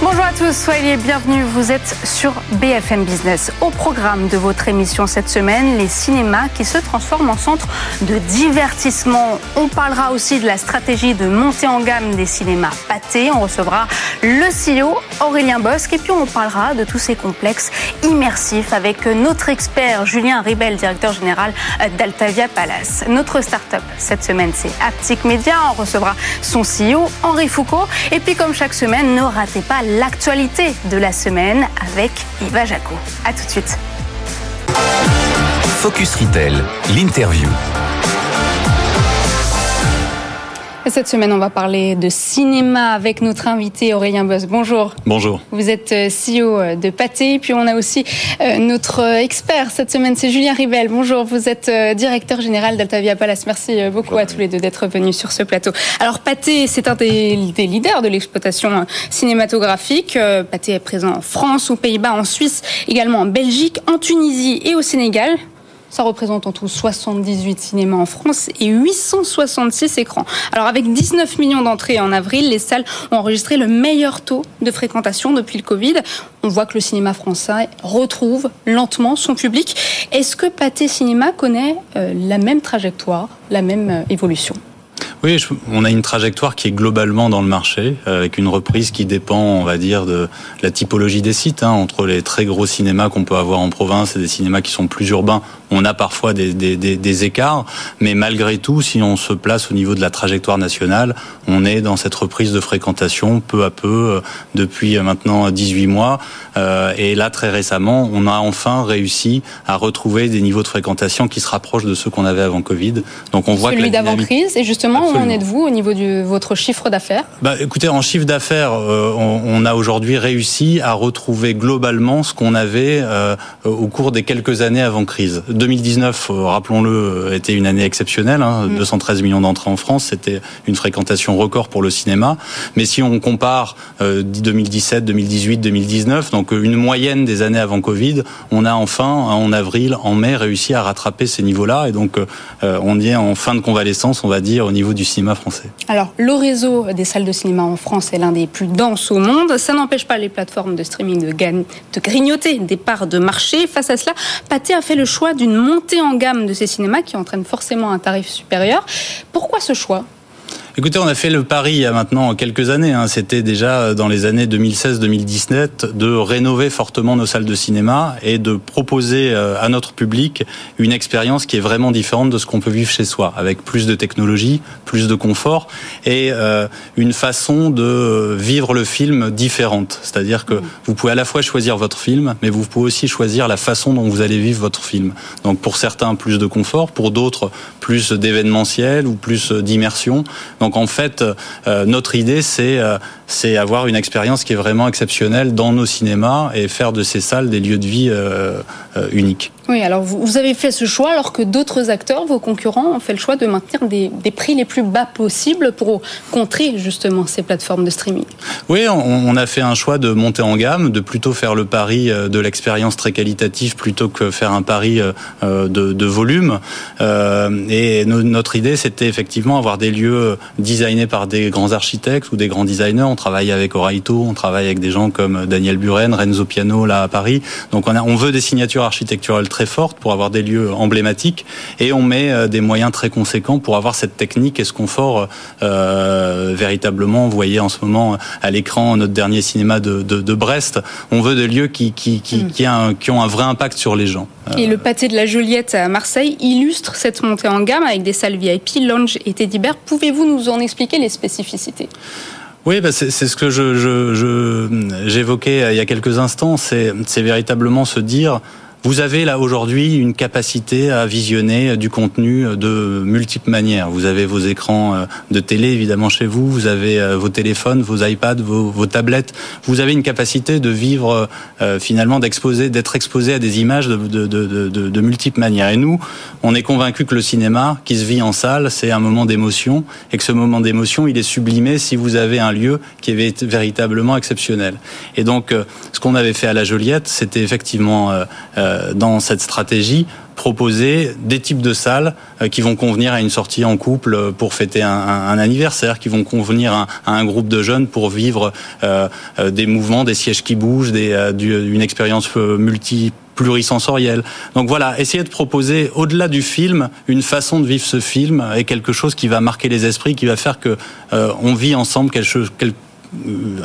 Bonjour à tous, soyez bienvenus. Vous êtes sur BFM Business. Au programme de votre émission cette semaine, les cinémas qui se transforment en centre de divertissement. On parlera aussi de la stratégie de montée en gamme des cinémas pâtés. On recevra le CEO Aurélien Bosque et puis on parlera de tous ces complexes immersifs avec notre expert Julien Ribel, directeur général d'Altavia Palace. Notre start-up cette semaine, c'est Aptic Media. On recevra son CEO Henri Foucault. Et puis comme chaque semaine, ne ratez pas l'actualité de la semaine avec Yva Jaco. A tout de suite. Focus Retail, l'interview. Cette semaine, on va parler de cinéma avec notre invité Aurélien Boss. Bonjour. Bonjour. Vous êtes CEO de Pâté. Puis on a aussi notre expert cette semaine, c'est Julien Ribel. Bonjour. Vous êtes directeur général d'Altavia Palace. Merci beaucoup à tous les deux d'être venus sur ce plateau. Alors Pâté, c'est un des, des, leaders de l'exploitation cinématographique. Pâté est présent en France, aux Pays-Bas, en Suisse, également en Belgique, en Tunisie et au Sénégal. Ça représente en tout 78 cinémas en France et 866 écrans. Alors avec 19 millions d'entrées en avril, les salles ont enregistré le meilleur taux de fréquentation depuis le Covid. On voit que le cinéma français retrouve lentement son public. Est-ce que Pâté Cinéma connaît euh, la même trajectoire, la même euh, évolution? Oui, on a une trajectoire qui est globalement dans le marché, avec une reprise qui dépend, on va dire, de la typologie des sites. Hein, entre les très gros cinémas qu'on peut avoir en province et des cinémas qui sont plus urbains, on a parfois des, des, des, des, écarts, mais malgré tout, si on se place au niveau de la trajectoire nationale, on est dans cette reprise de fréquentation peu à peu depuis maintenant 18 mois. Euh, et là, très récemment, on a enfin réussi à retrouver des niveaux de fréquentation qui se rapprochent de ceux qu'on avait avant Covid. Donc on voit Celui que d'avant crise. Et justement, Absolument. où en êtes-vous au niveau de votre chiffre d'affaires? Bah, Écoutez, en chiffre d'affaires, euh, on, on, a aujourd'hui réussi à retrouver globalement ce qu'on avait euh, au cours des quelques années avant crise. 2019, rappelons-le, était une année exceptionnelle. Hein, mmh. 213 millions d'entrées en France, c'était une fréquentation record pour le cinéma. Mais si on compare euh, 2017, 2018, 2019, donc une moyenne des années avant Covid, on a enfin, en avril, en mai, réussi à rattraper ces niveaux-là. Et donc, euh, on y est en fin de convalescence, on va dire, au niveau du cinéma français. Alors, le réseau des salles de cinéma en France est l'un des plus denses au monde. Ça n'empêche pas les plateformes de streaming de, de grignoter des parts de marché. Face à cela, Pathé a fait le choix d'une montée en gamme de ces cinémas qui entraîne forcément un tarif supérieur. Pourquoi ce choix? Écoutez, on a fait le pari il y a maintenant quelques années. Hein. C'était déjà dans les années 2016-2017 de rénover fortement nos salles de cinéma et de proposer à notre public une expérience qui est vraiment différente de ce qu'on peut vivre chez soi, avec plus de technologie, plus de confort et euh, une façon de vivre le film différente. C'est-à-dire que vous pouvez à la fois choisir votre film, mais vous pouvez aussi choisir la façon dont vous allez vivre votre film. Donc pour certains, plus de confort, pour d'autres, plus d'événementiel ou plus d'immersion. Donc en fait, euh, notre idée, c'est euh, c'est avoir une expérience qui est vraiment exceptionnelle dans nos cinémas et faire de ces salles des lieux de vie euh, uniques. Oui, alors vous avez fait ce choix alors que d'autres acteurs, vos concurrents, ont fait le choix de maintenir des, des, prix les plus bas possibles pour contrer justement ces plateformes de streaming. Oui, on, on, a fait un choix de monter en gamme, de plutôt faire le pari de l'expérience très qualitative plutôt que faire un pari de, de volume. Et notre idée, c'était effectivement avoir des lieux designés par des grands architectes ou des grands designers. On travaille avec Oraito, on travaille avec des gens comme Daniel Buren, Renzo Piano là à Paris. Donc on, a, on veut des signatures architecturales très fortes pour avoir des lieux emblématiques et on met des moyens très conséquents pour avoir cette technique et ce confort euh, véritablement. Vous voyez en ce moment à l'écran notre dernier cinéma de, de, de, Brest. On veut des lieux qui, qui, qui, qui, a, qui ont un vrai impact sur les gens. Et le pâté de la Joliette à Marseille illustre cette montée en gamme avec des salles VIP, lounge et teddy bear. Pouvez-vous nous en expliquer les spécificités? Oui, bah c'est ce que j'évoquais je, je, il y a quelques instants. C'est véritablement se dire vous avez là aujourd'hui une capacité à visionner du contenu de multiples manières. Vous avez vos écrans de télé évidemment chez vous, vous avez vos téléphones, vos iPads, vos, tablettes. Vous avez une capacité de vivre euh, finalement, d'exposer, d'être exposé à des images de, de, de, de, multiples manières. Et nous, on est convaincu que le cinéma, qui se vit en salle, c'est un moment d'émotion et que ce moment d'émotion, il est sublimé si vous avez un lieu qui est véritablement exceptionnel. Et donc, ce qu'on avait fait à la Joliette, c'était effectivement euh, dans cette stratégie proposer des types de salles qui vont convenir à une sortie en couple pour fêter un, anniversaire, qui vont convenir à, un groupe de jeunes pour vivre des mouvements, des sièges qui bougent, une expérience multi plurisensorielle. Donc voilà, essayer de proposer au-delà du film une façon de vivre ce film et quelque chose qui va marquer les esprits, qui va faire que on vit ensemble quelque chose,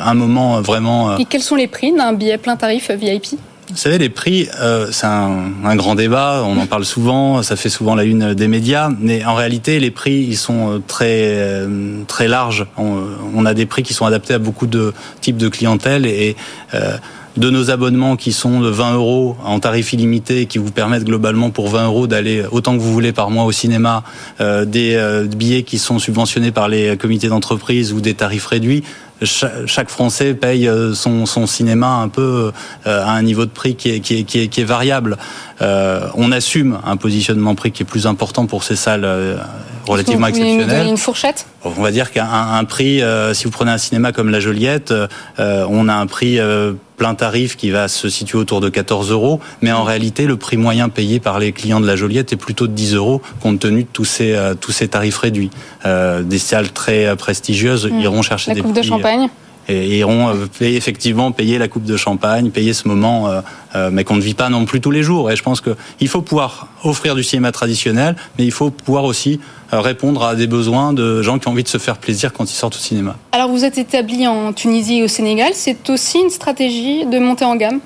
un moment vraiment. Et quels sont les prix d'un billet plein tarif VIP vous savez, les prix, euh, c'est un, grand débat, on en parle souvent, ça fait souvent la une des médias, mais en réalité, les prix, ils sont euh, très, euh, très larges. On, a des prix qui sont adaptés à beaucoup de types de clientèle et de nos abonnements qui sont de 20 euros en tarif illimité qui vous permettent globalement pour 20 euros d'aller autant que vous voulez par mois au cinéma, des billets qui sont subventionnés par les comités d'entreprise ou des tarifs réduits chaque Français paye euh, son, cinéma un peu euh, à un niveau de prix qui est variable. Euh, on assume un positionnement prix qui est plus important pour ces salles euh, relativement. Une fourchette? On va dire qu'un un prix, si vous prenez un cinéma comme la Joliette, on a un prix plein tarif qui va se situer autour de 14 euros, mais en réalité, le prix moyen payé par les clients de la Joliette est plutôt de 10 euros, compte tenu de tous ces, tous ces tarifs réduits. des salles très prestigieuses mmh. iront chercher la des coupe de champagne? Et iront euh, effectivement payer la coupe de champagne, payer ce moment, euh, euh, mais qu'on ne vit pas non plus tous les jours. Et je pense qu'il faut pouvoir offrir du cinéma traditionnel, mais il faut pouvoir aussi répondre à des besoins de gens qui ont envie de se faire plaisir quand ils sortent au cinéma. Alors vous êtes établi en Tunisie et au Sénégal, c'est aussi une stratégie de monter en gamme?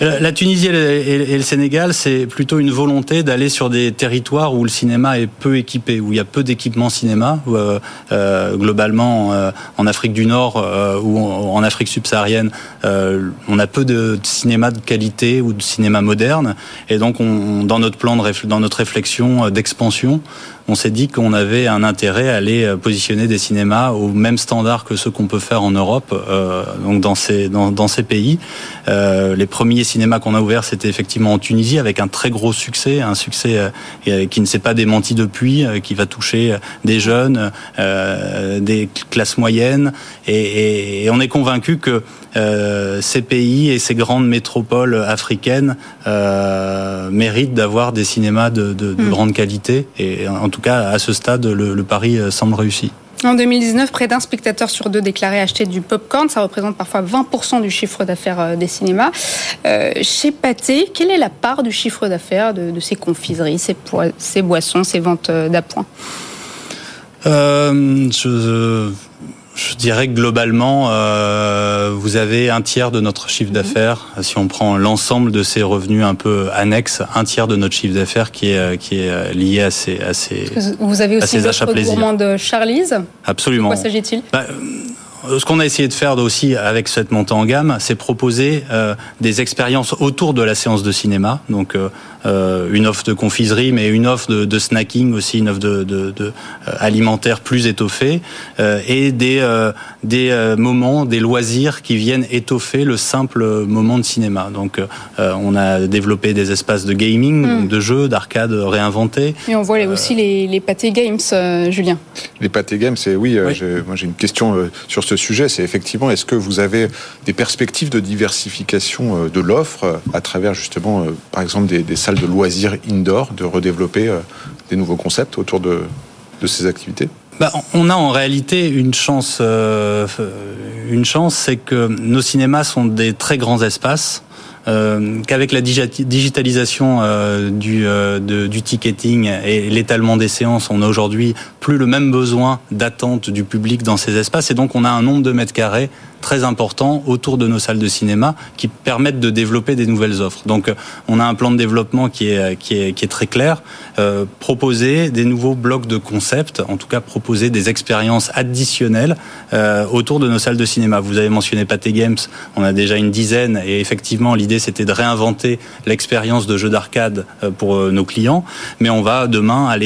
La, Tunisie et le, Sénégal, c'est plutôt une volonté d'aller sur des territoires où le cinéma est peu équipé, où il y a peu d'équipements cinéma. Euh, euh, globalement, euh, en Afrique du Nord ou en, Afrique subsaharienne, on a peu de, cinéma de qualité ou de cinéma moderne. Et donc, on, dans notre plan, de, dans notre réflexion d'expansion, on s'est dit qu'on avait un intérêt à aller euh, positionner des cinémas au même standard que ceux qu'on peut faire en Europe, euh, donc dans ces dans, dans ces pays. Euh, les premiers cinémas qu'on a ouverts, c'était effectivement en Tunisie avec un très gros succès, un succès qui ne s'est pas démenti depuis, qui va toucher des jeunes, des classes moyennes, et, et, on est convaincu que ces pays et ces grandes métropoles africaines méritent d'avoir des cinémas de, de, de mm. grande qualité. Et en tout cas, à ce stade, le, pari euh, semble réussi. En 2019, près d'un spectateur sur deux déclarait acheter du popcorn. Ça représente parfois 20% du chiffre d'affaires euh, des cinémas. Euh, chez Pathé, quelle est la part du chiffre d'affaires de, ces confiseries, ces, ces boissons, ces ventes d'appoint? Je, je dirais que globalement, euh, vous avez un tiers de notre chiffre mhm. d'affaires. Si on prend l'ensemble de ces revenus un peu annexes, un tiers de notre chiffre d'affaires qui est qui est lié à ces à ces Vous avez aussi l'offre de Charlize. Absolument. De quoi s'agit-il? Bah, euh, ce qu'on a essayé de faire aussi avec cette montée en gamme, c'est proposer euh, des expériences autour de la séance de cinéma. Donc euh, une offre de confiserie, mais une offre de, de snacking aussi, une offre de, de, de alimentaire plus étoffée, et des des moments, des loisirs qui viennent étoffer le simple moment de cinéma. Donc on a développé des espaces de gaming, hmm. de jeux, d'arcade réinventés. Et on voit aussi les, les pâtés games, Julien. Les pâtés games, c'est oui. oui. moi j'ai une question sur ce sujet, c'est effectivement, est-ce que vous avez des perspectives de diversification euh, de l'offre euh, à travers justement, euh, par exemple, des, salles de loisirs indoor, de redévelopper des nouveaux concepts autour de, ces activités? Bah, on a en réalité une chance. une chance, c'est que nos cinémas sont des très grands espaces euh, qu'avec la digitalisation euh, du, euh, du ticketing et l'étalement des séances, on a aujourd'hui plus le même besoin d'attente du public dans ces espaces et donc on a un nombre de mètres carrés très important autour de nos salles de cinéma qui permettent de développer des nouvelles offres. Donc euh, on a un plan de développement qui est, qui est, qui est très clair, euh, proposer des nouveaux blocs de concepts, en tout cas proposer des expériences additionnelles euh, autour de nos salles de cinéma. Vous avez mentionné Pathé Games, on a déjà une dizaine et effectivement l'idée c'était de réinventer l'expérience de jeu d'arcade euh, pour euh, nos clients, mais on va demain aller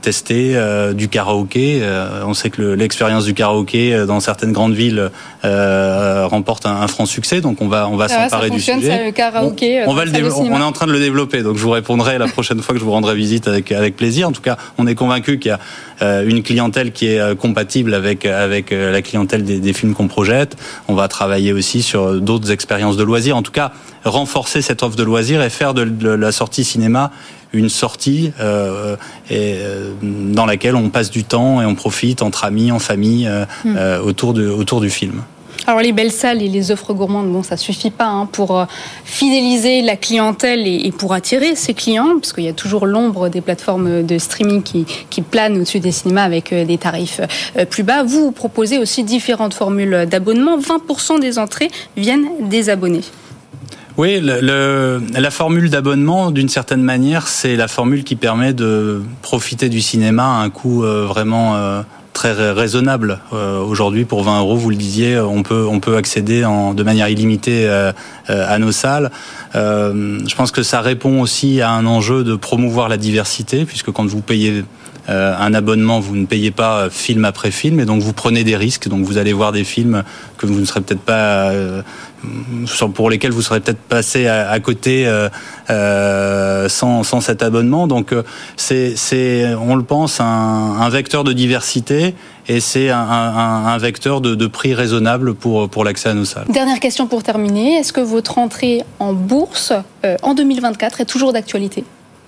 tester du karaoké. on sait que l'expérience du karaoké dans certaines grandes villes euh, remporte un, franc succès. Donc on va on va s'emparer du sujet. karaoké, on, va le on est en train de le développer. Donc je vous répondrai la prochaine fois que je vous rendrai visite avec avec plaisir. En tout cas, on est convaincu qu'il y a euh, une clientèle qui est euh, compatible avec avec la clientèle des, des films qu'on projette. On va travailler aussi sur d'autres expériences de loisirs. En tout cas renforcer cette offre de loisirs et faire de, la sortie cinéma une sortie euh, et, euh, dans laquelle on passe du temps et on profite entre amis, en famille, hmm. autour, de, autour du film. Alors les belles salles et les offres gourmandes, bon, ça suffit pas hein, pour euh, fidéliser la clientèle et, pour attirer ses clients, parce qu'il y a toujours l'ombre des plateformes de streaming qui, qui planent au-dessus des cinémas avec euh, des tarifs euh, plus bas. Vous, proposez aussi différentes formules d'abonnement. 20% des entrées viennent des abonnés. Oui, le, la formule d'abonnement, d'une certaine manière, c'est la formule qui permet de profiter du cinéma à un coût vraiment très raisonnable. Euh, aujourd'hui, pour 20 euros, vous le disiez, on peut on peut accéder en, de manière illimitée euh, euh, à nos salles. je pense que ça répond aussi à un enjeu de promouvoir la diversité, puisque quand vous payez un abonnement, vous ne payez pas film après film, et donc vous prenez des risques. Donc vous allez voir des films que vous ne serez peut-être pas pour lesquels vous serez peut-être passé à, côté euh, euh, sans, sans, cet abonnement. Donc euh, c'est, on le pense, un, vecteur de diversité et c'est un, vecteur de, de, prix raisonnable pour, pour l'accès à nos salles. Dernière question pour terminer. Est-ce que votre entrée en bourse en 2024 est toujours d'actualité?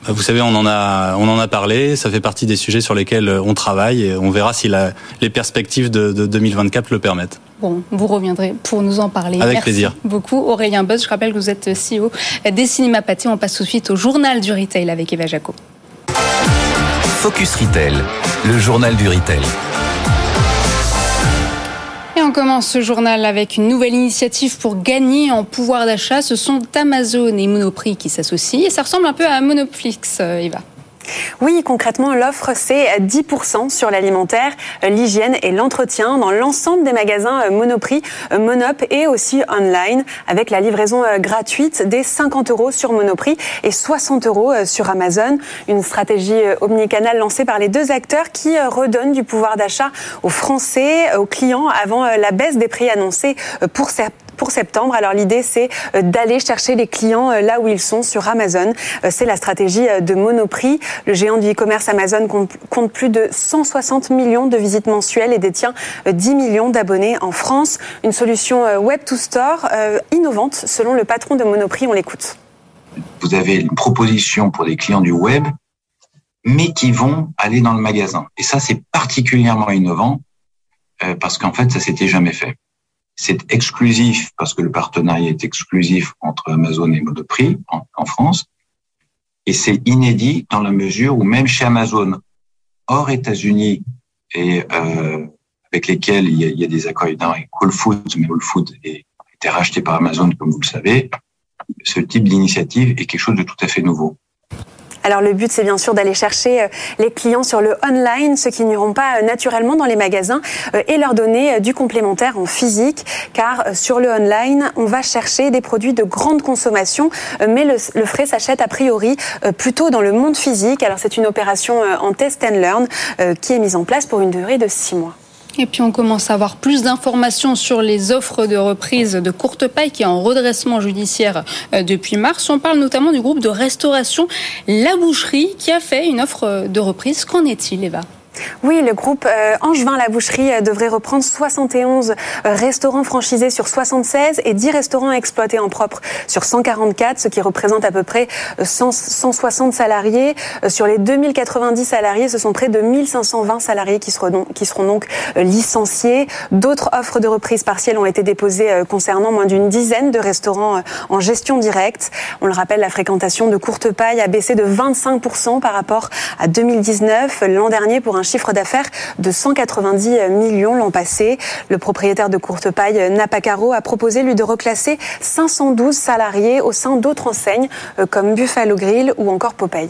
Vous savez, on en a, on en a parlé. Ça fait partie des sujets sur lesquels on travaille et on verra si la, les perspectives de, de 2024 le permettent. Bon, vous reviendrez pour nous en parler. Avec Merci plaisir. beaucoup. Aurélien Buzz, je rappelle que vous êtes CEO des Cinémas Pâtés. On passe tout de suite au journal du retail avec Eva Jaco. Focus Retail, le journal du retail. Et on commence ce journal avec une nouvelle initiative pour gagner en pouvoir d'achat. Ce sont Amazon et Monoprix qui s'associent. Et ça ressemble un peu à Monoflix, euh, Eva. Oui, concrètement, l'offre, c'est 10% sur l'alimentaire, l'hygiène et l'entretien dans l'ensemble des magasins euh, Monoprix, euh, Monop et aussi online, avec la livraison euh, gratuite des 50 euros sur Monoprix et 60 euros sur Amazon. Une stratégie omnicanale lancée par les deux acteurs qui redonne du pouvoir d'achat aux Français, aux clients, avant la baisse des prix annoncés pour certains pour septembre. Alors l'idée, c'est euh, d'aller chercher les clients euh, là où ils sont sur Amazon. Euh, c'est la stratégie de Monoprix. Le géant du e-commerce Amazon compte plus de 160 millions de visites mensuelles et détient 10 millions d'abonnés en France. Une solution web to store innovante selon le patron de Monoprix. On l'écoute. Vous avez une proposition pour des clients du web, mais qui vont aller dans le magasin. Et ça, c'est particulièrement innovant parce qu'en fait, ça s'était jamais fait. C'est exclusif parce que le partenariat est exclusif entre Amazon et Monoprix en, France. Et c'est inédit dans la mesure où même chez Amazon, hors États-Unis et euh, avec lesquels il y, a, des accords avec Whole Foods, mais Whole Foods a été racheté par Amazon, comme vous le savez, ce type d'initiative est quelque chose de tout à fait nouveau. Alors le but, c'est bien sûr d'aller chercher euh, les clients sur le online, ceux qui n'iront pas euh, naturellement dans les magasins, euh, et leur donner du complémentaire en physique, car sur le online, on va chercher des produits de grande consommation, mais le, frais s'achète a priori plutôt dans le monde physique. Alors c'est une opération en test and learn qui est mise en place pour une durée de six mois. Et puis on commence à avoir plus d'informations sur les offres de reprise de courte paille qui est en redressement judiciaire euh, depuis mars. On parle notamment du groupe de restauration La Boucherie qui a fait une offre de reprise. Qu'en est-il, Eva? Oui, le groupe euh, Angevin La Boucherie euh, devrait reprendre 71 euh, restaurants franchisés sur 76 et 10 restaurants exploités en propre sur 144, ce qui représente à peu près 160 salariés. Sur les 2090 salariés, ce sont près de 1520 salariés qui seront, qui seront donc licenciés. D'autres offres de reprise partielle ont été déposées concernant moins d'une dizaine de restaurants en gestion directe. On le rappelle, la fréquentation de courte paille a baissé de 25% par rapport à 2019, l'an dernier, pour un chiffre d'affaires de 190 millions l'an passé. Le propriétaire de Courte Paille, Napacaro, a proposé lui de reclasser 512 salariés au sein d'autres enseignes euh, comme Buffalo Grill ou encore Popeye.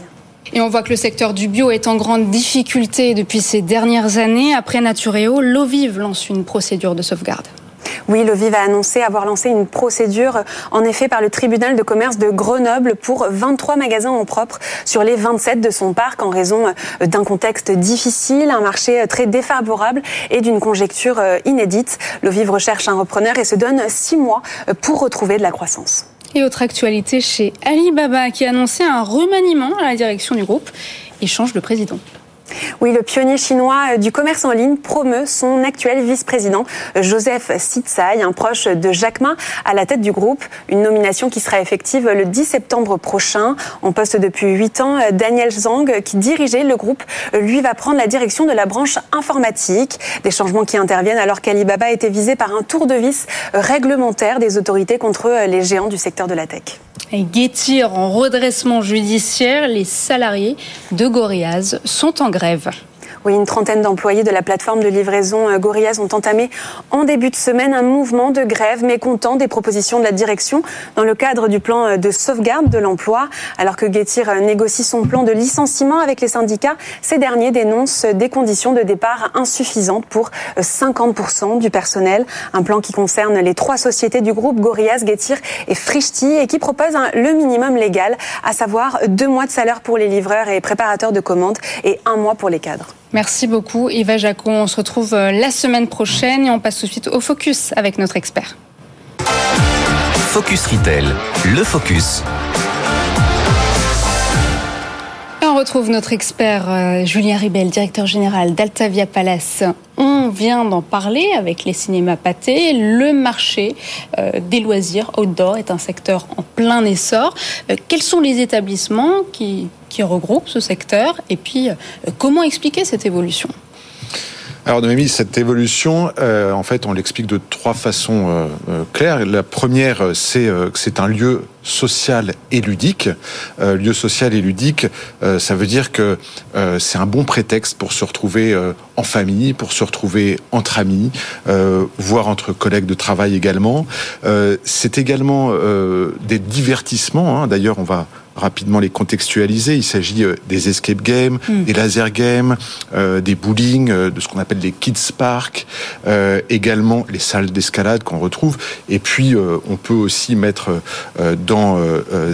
Et on voit que le secteur du bio est en grande difficulté depuis ces dernières années. Après Natureo, l'Ovive lance une procédure de sauvegarde. Oui, le VIV a annoncé avoir lancé une procédure, en effet, par le tribunal de commerce de Grenoble pour 23 magasins en propre sur les 27 de son parc en raison d'un contexte difficile, un marché très défavorable et d'une conjecture euh, inédite. Le VIV recherche un repreneur et se donne six mois pour retrouver de la croissance. Et autre actualité chez Alibaba qui a annoncé un remaniement à la direction du groupe et change de président. Oui, le pionnier chinois du commerce en ligne promeut son actuel vice-président, Joseph Sitsai, un proche de Jacques Ma, à la tête du groupe. Une nomination qui sera effective le 10 septembre prochain. En poste depuis 8 ans, Daniel Zhang, qui dirigeait le groupe, lui va prendre la direction de la branche informatique. Des changements qui interviennent alors qu'Alibaba était visé par un tour de vis réglementaire des autorités contre les géants du secteur de la tech. Et Getir en redressement judiciaire, les salariés de Gorillaz sont en grève. Oui, une trentaine d'employés de la plateforme de livraison euh, Gorillaz ont entamé en début de semaine un mouvement de grève mécontent des propositions de la direction dans le cadre du plan euh, de sauvegarde de l'emploi. Alors que Getir euh, négocie son plan de licenciement avec les syndicats, ces derniers dénoncent des conditions de départ insuffisantes pour 50% du personnel. Un plan qui concerne les trois sociétés du groupe Gorillaz, Getir et Frishti et qui propose le minimum légal, à savoir deux mois de salaire pour les livreurs et préparateurs de commandes et un mois pour les cadres. Merci beaucoup Eva Jacon. On se retrouve euh, la semaine prochaine et on passe tout de suite au focus avec notre expert. Focus Retail, le focus. on retrouve notre expert euh, Julien Ribel, directeur général d'Altavia Palace. On vient d'en parler avec les cinémas pâtés. Le marché euh, des loisirs outdoor est un secteur en plein essor. quels sont les établissements qui qui regroupe ce secteur Et puis, euh, comment expliquer cette évolution? Alors, Noémie, cette évolution, euh, en fait, on l'explique de trois façons euh, claires. La première, c'est que c'est un lieu social et ludique. lieu social et ludique, ça veut dire que c'est un bon prétexte pour se retrouver en famille, pour se retrouver entre amis, voire entre collègues de travail également. c'est également des divertissements. Hein. D'ailleurs, on va rapidement les contextualiser. Il s'agit euh, des escape games, hmm. des laser games, euh, des bowling, euh, de ce qu'on appelle les kids parks, également les salles d'escalade qu'on retrouve. Et puis, on peut aussi mettre dans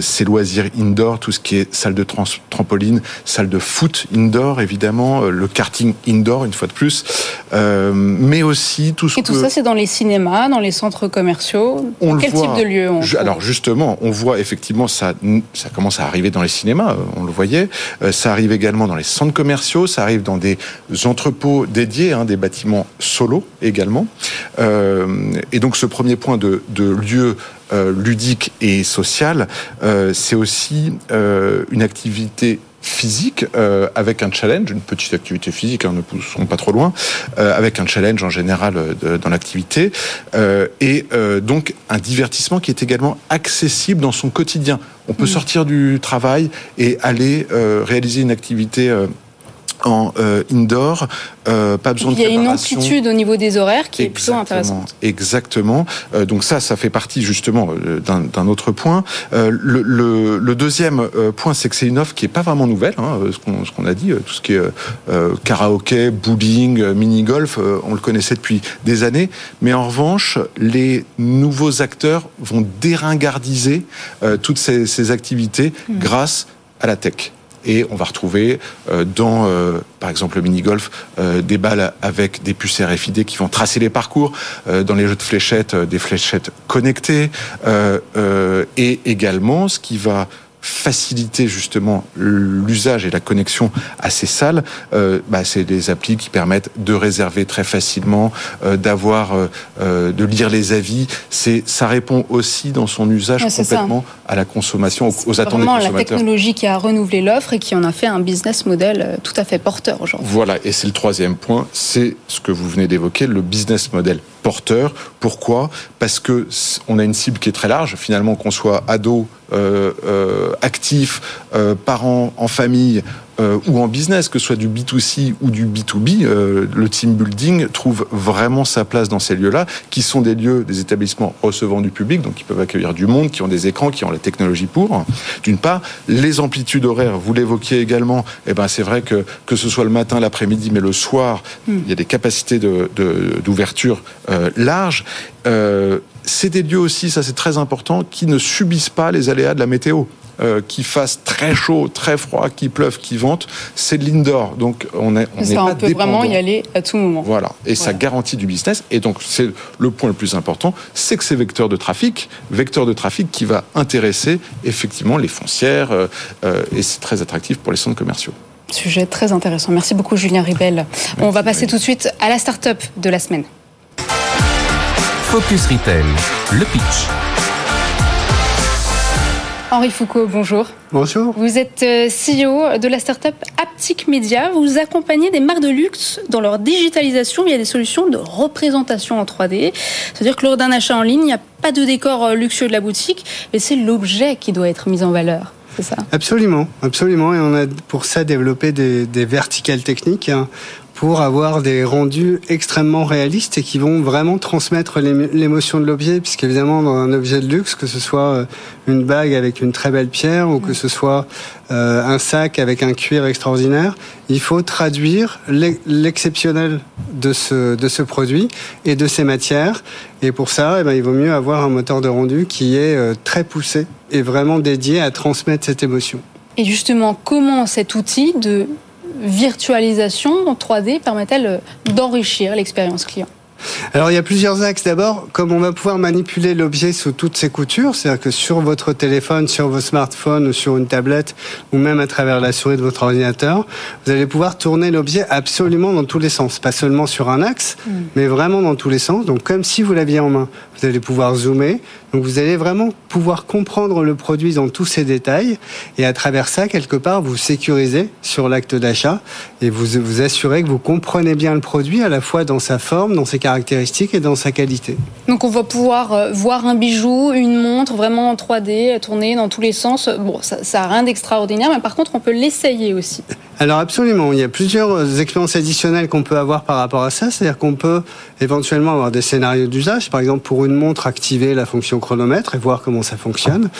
ces loisirs indoor tout ce qui est salle de trampoline, salle de foot indoor, évidemment, le karting indoor, une fois de plus, mais aussi tout ce Et tout ça, c'est dans les cinémas, dans les centres commerciaux on Quel type de lieu on Alors, justement, on voit effectivement ça, ça commence ça arrivait dans les cinémas, euh, on le voyait. Euh, ça arrive également dans les centres commerciaux, ça arrive dans des entrepôts dédiés, hein, des bâtiments solos également. Euh, et donc ce premier point de lieu ludique et social, c'est aussi une activité physique euh, avec un challenge, une petite activité physique, hein, ne poussons pas trop loin, euh, avec un challenge en général euh, dans l'activité, et donc un divertissement qui est également accessible dans son quotidien. On peut mmh. sortir du travail et aller réaliser une activité en euh, indoor, euh, pas besoin de Il y a une amplitude au niveau des horaires qui est plutôt intéressante. Exactement. Euh, donc ça, ça fait partie justement d'un autre point. Le, le, le, deuxième point, c'est que c'est une offre qui est pas vraiment nouvelle. Hein, ce qu'on a dit, tout ce qui est karaoké, bowling, mini golf, on le connaissait depuis des années. Mais en revanche, les nouveaux acteurs vont déringardiser toutes ces, ces activités mmh. grâce à la tech et on va retrouver euh, dans, euh, par exemple, le mini-golf, euh, des balles avec des puces RFID qui vont tracer les parcours, dans les jeux de fléchettes, des fléchettes connectées, et également ce qui va faciliter justement l'usage et la connexion à ces salles, euh, bah, c'est des applis qui permettent de réserver très facilement, euh, d'avoir, euh, de lire les avis. C'est, ça répond aussi dans son usage complètement à la consommation, aux, attentes des consommateurs. la technologie qui a renouvelé l'offre et qui en a fait un business model tout à fait porteur aujourd'hui. Voilà, et c'est le troisième point, c'est ce que vous venez d'évoquer, le business model porteur. Pourquoi? Parce que on a une cible qui est très large. Finalement, qu'on soit ado, euh, euh, actif, euh, parents en famille ou en business, que ce soit du B2C ou du B2B, le team building trouve vraiment sa place dans ces lieux-là, qui sont des lieux, des établissements recevant du public, donc qui peuvent accueillir du monde, qui ont des écrans, qui ont la technologie pour. D'une part, les amplitudes horaires, vous l'évoquiez également, eh ben c'est vrai que que ce soit le matin, l'après-midi, mais le soir, hmm. il y a des capacités d'ouverture de, larges. c'est des lieux aussi, ça c'est très important, qui ne subissent pas les aléas de la météo. Euh, qui fasse très chaud, très froid, qui pleuve, qui vente, c'est de l'indoor. Donc on est on, ça, on peut vraiment y aller à tout moment. Voilà, et ça garantit du business. Et donc c'est le point le plus important, c'est que c'est vecteur de trafic, vecteur de trafic qui va intéresser effectivement les foncières, euh, euh, et c'est très attractif pour les centres commerciaux. Sujet très intéressant. Merci beaucoup Julien Ribel. On va passer tout de suite à la start-up de la semaine. Focus Retail, le pitch. Henri Foucault, bonjour. Bonjour. Vous êtes euh, CEO de la start-up Aptic Media. Vous accompagnez des marques de luxe dans leur digitalisation via des solutions de représentation en 3D. C'est-à-dire que lors d'un achat en ligne, il n'y a pas de décor euh, luxueux de la boutique, mais c'est l'objet qui doit être mis en valeur. C'est ça? Absolument, absolument. Et on a pour ça développé des, des verticales techniques. Pour avoir des rendus extrêmement réalistes et qui vont vraiment transmettre l'émotion de l'objet, puisqu'évidemment dans un objet de luxe, que ce soit euh, une bague avec une très belle pierre ou que ce soit euh, un sac avec un cuir extraordinaire, il faut traduire l'exceptionnel de ce, de ce produit et de ces matières. Et pour ça, eh ben, il vaut mieux avoir un moteur de rendu qui est euh, très poussé et vraiment dédié à transmettre cette émotion. Et justement, comment cet outil de virtualisation en 3D permet-elle euh, d'enrichir l'expérience client? Alors il y a plusieurs axes. D'abord, comme on va pouvoir manipuler l'objet sous toutes ses coutures, c'est-à-dire que sur votre téléphone, sur vos smartphones ou sur une tablette, ou même à travers la souris de votre ordinateur, vous allez pouvoir tourner l'objet absolument dans tous les sens, pas seulement sur un axe, mm. mais vraiment dans tous les sens. Donc comme si vous l'aviez en main, vous allez pouvoir zoomer. Donc vous allez vraiment pouvoir comprendre le produit dans tous ses détails, et à travers ça, quelque part, vous sécurisez sur l'acte d'achat et vous vous assurez que vous comprenez bien le produit à la fois dans sa forme, dans ses caractéristiques et dans sa qualité. Donc on va pouvoir euh, voir un bijou, une montre vraiment en 3D, tourner dans tous les sens. Bon, ça n'a rien d'extraordinaire, mais par contre on peut l'essayer aussi. Alors absolument, il y a plusieurs expériences additionnelles qu'on peut avoir par rapport à ça. C'est-à-dire qu'on peut éventuellement avoir des scénarios d'usage, par exemple pour une montre activer la fonction chronomètre et voir comment ça fonctionne.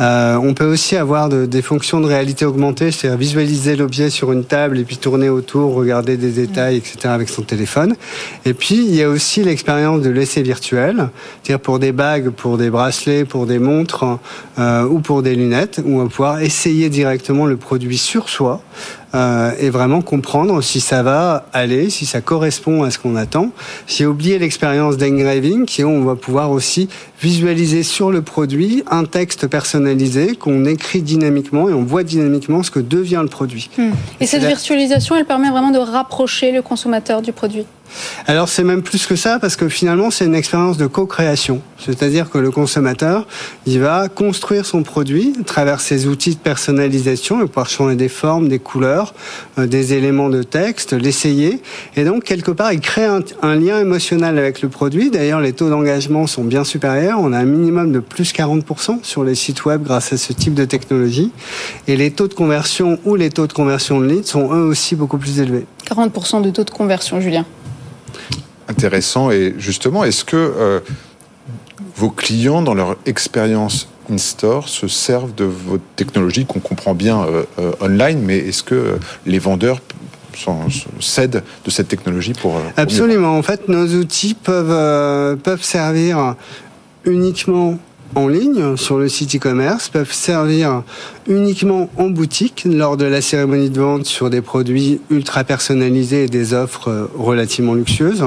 Euh, on peut aussi avoir des fonctions de réalité augmentée, c'est-à-dire visualiser l'objet sur une table et puis tourner autour, regarder des détails, etc. avec son téléphone. Et puis il y a aussi l'expérience de l'essai virtuel, c'est-à-dire pour des bagues, pour des bracelets, pour des montres euh, ou pour des lunettes, où on va pouvoir essayer directement le produit sur soi euh, et vraiment comprendre si ça va aller, si ça correspond à ce qu'on attend. J'ai oublié l'expérience d'engraving, qui on va pouvoir aussi visualiser sur le produit un texte personnalisé qu'on écrit dynamiquement et on voit dynamiquement ce que devient le produit. Hmm. Et cette virtualisation, elle permet vraiment de rapprocher le consommateur du produit alors c'est même plus que ça parce que finalement c'est une expérience de co-création. C'est-à-dire que le consommateur, il va construire son produit à travers ses outils de personnalisation, va pouvoir changer des formes, des couleurs, euh, des éléments de texte, l'essayer. Et donc quelque part, il crée un, un lien émotionnel avec le produit. D'ailleurs, les taux d'engagement sont bien supérieurs. On a un minimum de plus 40% sur les sites web grâce à ce type de technologie. Et les taux de conversion ou les taux de conversion de leads sont eux aussi beaucoup plus élevés. 40% de taux de conversion, Julien intéressant. Et justement, est-ce que euh, vos clients, dans leur expérience in-store, se servent de votre technologie qu'on comprend bien euh, euh, online, mais est-ce que les vendeurs cèdent de cette technologie pour... Absolument. en fait, nos outils peuvent, peuvent servir uniquement en ligne sur le site e-commerce peuvent servir uniquement en boutique lors de la cérémonie de vente sur des produits ultra personnalisés et des offres euh, relativement luxueuses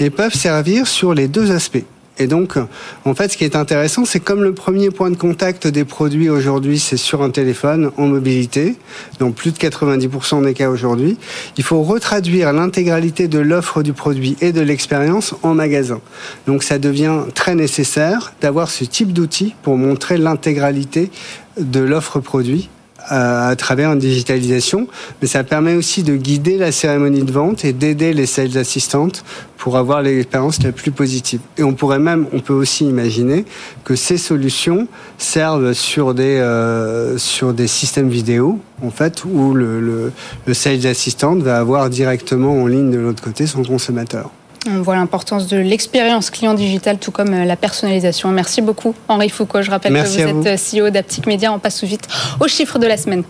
et peuvent servir sur les deux aspects et donc, en fait, ce qui est intéressant, c'est comme le premier point de contact des produits aujourd'hui, c'est sur un téléphone en mobilité, dans plus de 90% des cas aujourd'hui, il faut retraduire l'intégralité de l'offre du produit et de l'expérience en magasin. Donc, ça devient très nécessaire d'avoir ce type d'outil pour montrer l'intégralité de l'offre produit à travers une digitalisation, mais ça permet aussi de guider la cérémonie de vente et d'aider les sales assistantes pour avoir l'expérience la plus positive. Et on pourrait même, on peut aussi imaginer que ces solutions servent sur des euh, sur des systèmes vidéo, en fait, où le, le, le sales assistant va avoir directement en ligne de l'autre côté son consommateur. On voit l'importance de l'expérience client digital, tout comme euh, la personnalisation. Merci beaucoup, Henri Foucault. Je rappelle que vous êtes euh, CEO d'Aptic Media. On passe tout de suite au chiffre de la semaine.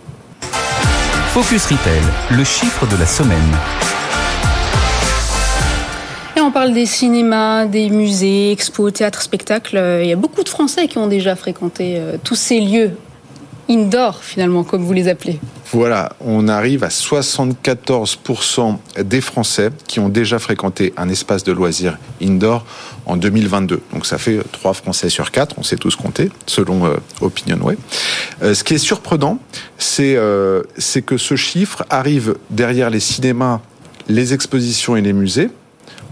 Focus Retail, le chiffre de la semaine. Et on parle des cinémas, des musées, expos, théâtres, spectacles. Il y a beaucoup de Français qui ont déjà fréquenté euh, tous ces lieux indoor finalement, comme vous les appelez. Voilà, on arrive à 74% des Français qui ont déjà fréquenté un espace de loisirs indoor en 2022. Donc ça fait 3 Français sur 4, on sait tous compter, selon euh, OpinionWay. Euh, ce qui est surprenant, c'est euh, que ce chiffre arrive derrière les cinémas, les expositions et les musées,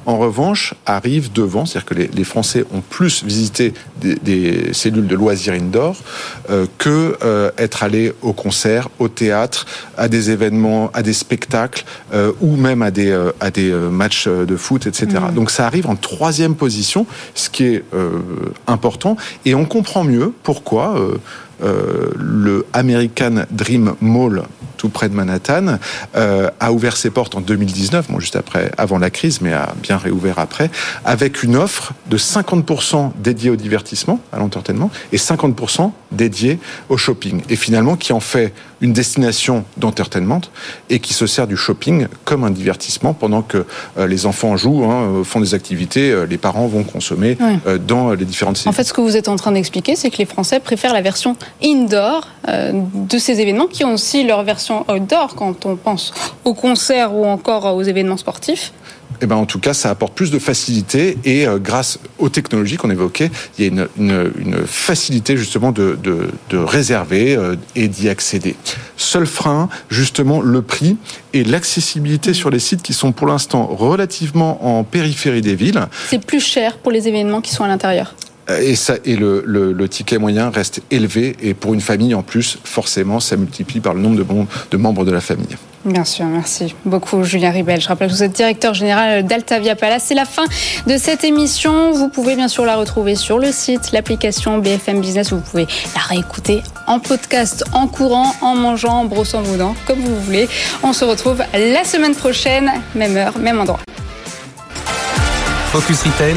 en revanche, arrive devant, c'est-à-dire que les, Français ont plus visité des, cellules de loisirs indoor euh, que euh, être allés au concert, au théâtre, à des événements, à des spectacles euh, ou même à des, à des matchs de foot, etc. Mmh. Donc ça arrive en troisième position, ce qui est important, et on comprend mieux pourquoi le American Dream Mall tout près de Manhattan, euh, a ouvert ses portes en 2019, bon, juste après, avant la crise, mais a bien réouvert après, avec une offre de 50% dédiée au divertissement, à l'entertainment, et 50% dédiée au shopping. Et finalement, qui en fait une destination d'entertainment et qui se sert du shopping comme un divertissement pendant que euh, les enfants jouent, hein, font des activités, euh, les parents vont consommer dans les différentes En fait, ce que vous êtes en train d'expliquer, c'est que les Français préfèrent la version indoor de ces événements qui ont aussi leur version outdoor quand on pense aux concerts ou encore aux événements sportifs eh ben, en tout cas, ça apporte plus de facilité et euh, grâce aux technologies qu'on évoquait, il y a une, facilité justement de, réserver euh, et d'y accéder. Seul frein, justement, le prix et l'accessibilité sur les sites qui sont pour l'instant relativement en périphérie des villes. C'est plus cher pour les événements qui sont à l'intérieur. Et, ça, et le, le, ticket moyen reste élevé. Et pour une famille, en plus, forcément, ça multiplie par le nombre de, de membres de la famille. Bien sûr, merci beaucoup Julien Ribel. Je rappelle que vous êtes directeur général d'Altavia Palace. C'est la fin de cette émission. Vous pouvez bien sûr la retrouver sur le site, l'application BFM Business. Vous pouvez la réécouter en podcast, en courant, en mangeant, en brossant vos dents, comme vous voulez. On se retrouve la semaine prochaine, même heure, même endroit. Focus Retail